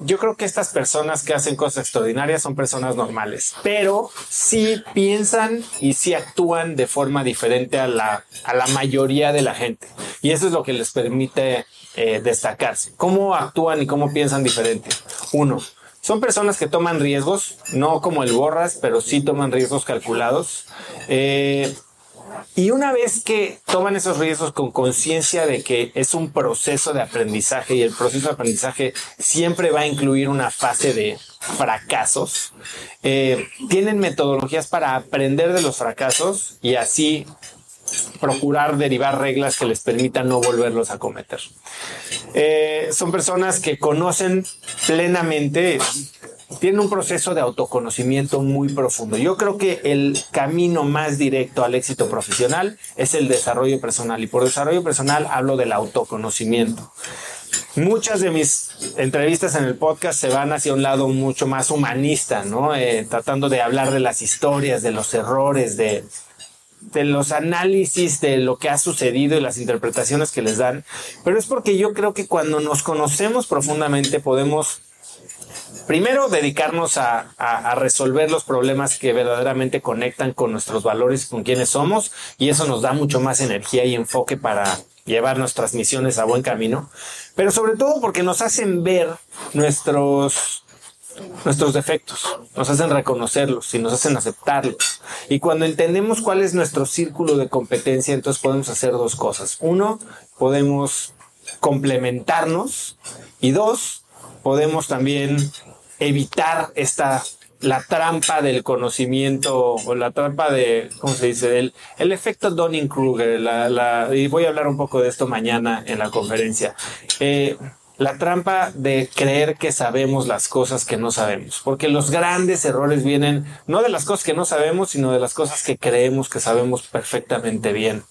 yo creo que estas personas que hacen cosas extraordinarias son personas normales, pero sí piensan y sí actúan de forma diferente a la, a la mayoría de la gente. Y eso es lo que les permite eh, destacarse. ¿Cómo actúan y cómo piensan diferente? Uno, son personas que toman riesgos, no como el Borras, pero sí toman riesgos calculados. Eh, y una vez que toman esos riesgos con conciencia de que es un proceso de aprendizaje y el proceso de aprendizaje siempre va a incluir una fase de fracasos, eh, tienen metodologías para aprender de los fracasos y así procurar derivar reglas que les permitan no volverlos a cometer. Eh, son personas que conocen plenamente tienen un proceso de autoconocimiento muy profundo. Yo creo que el camino más directo al éxito profesional es el desarrollo personal y por desarrollo personal hablo del autoconocimiento. Muchas de mis entrevistas en el podcast se van hacia un lado mucho más humanista, ¿no? Eh, tratando de hablar de las historias, de los errores, de, de los análisis de lo que ha sucedido y las interpretaciones que les dan, pero es porque yo creo que cuando nos conocemos profundamente podemos primero dedicarnos a, resolver los problemas que verdaderamente conectan con nuestros valores con quienes somos y eso nos da mucho más energía y enfoque para llevar nuestras misiones a buen camino, pero sobre todo porque nos hacen ver nuestros nuestros defectos, nos hacen reconocerlos y nos hacen aceptarlos. Y cuando entendemos cuál es nuestro círculo de competencia, entonces podemos hacer dos cosas. Uno, podemos complementarnos y dos, podemos también evitar esta la trampa del conocimiento o la trampa de, ¿cómo se dice? El, el efecto Donning-Kruger. La, y voy a hablar un poco de esto mañana en la conferencia. Eh, la trampa de creer que sabemos las cosas que no sabemos, porque los grandes errores vienen no de las cosas que no sabemos, sino de las cosas que creemos que sabemos perfectamente bien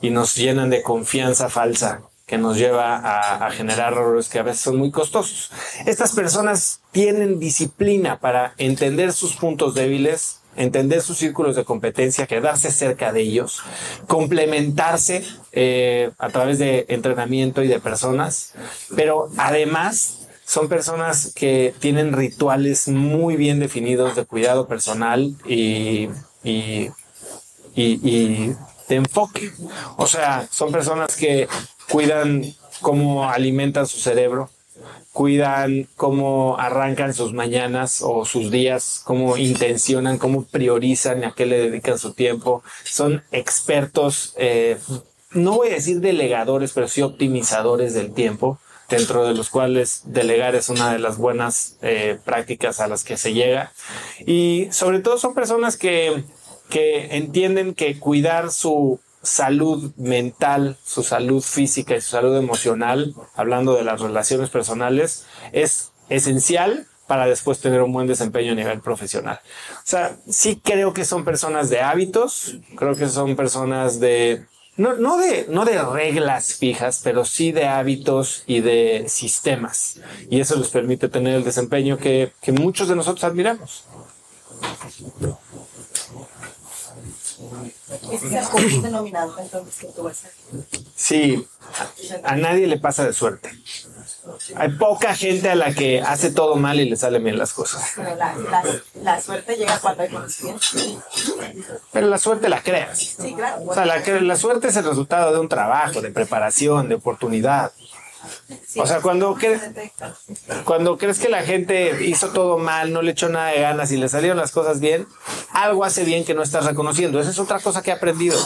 y nos llenan de confianza falsa que nos lleva a, generar errores que a veces son muy costosos. Estas personas tienen disciplina para entender sus puntos débiles, entender sus círculos de competencia, quedarse cerca de ellos, complementarse eh, a través de entrenamiento y de personas, pero además son personas que tienen rituales muy bien definidos de cuidado personal y, y, y de enfoque. O sea, son personas que cuidan cómo alimentan su cerebro, cuidan cómo arrancan sus mañanas o sus días, cómo intencionan, cómo priorizan a qué le dedican su tiempo. Son expertos, eh, no voy a decir delegadores, pero sí optimizadores del tiempo, dentro de los cuales delegar es una de las buenas eh, prácticas a las que se llega. Y sobre todo son personas que, que entienden que cuidar su salud mental, su salud física y su salud emocional, hablando de las relaciones personales, es esencial para después tener un buen desempeño a nivel profesional. O sea, sí creo que son personas de hábitos, creo que son personas de no, no, de, no de reglas fijas, pero sí de hábitos y de sistemas. Y eso les permite tener el desempeño que, que muchos de nosotros admiramos. Sí, a nadie le pasa de suerte. Hay poca gente a la que hace todo mal y le salen bien las cosas. Pero la, suerte llega cuando hay conocimiento. Pero la suerte la creas. Sí, claro. O sea, la, la suerte es el resultado de un trabajo, de preparación, de oportunidad o sea, cuando, cuando crees que la gente hizo todo mal, no le echó nada de ganas y le salieron las cosas bien, algo hace bien que no estás reconociendo. Esa es otra cosa que he aprendido.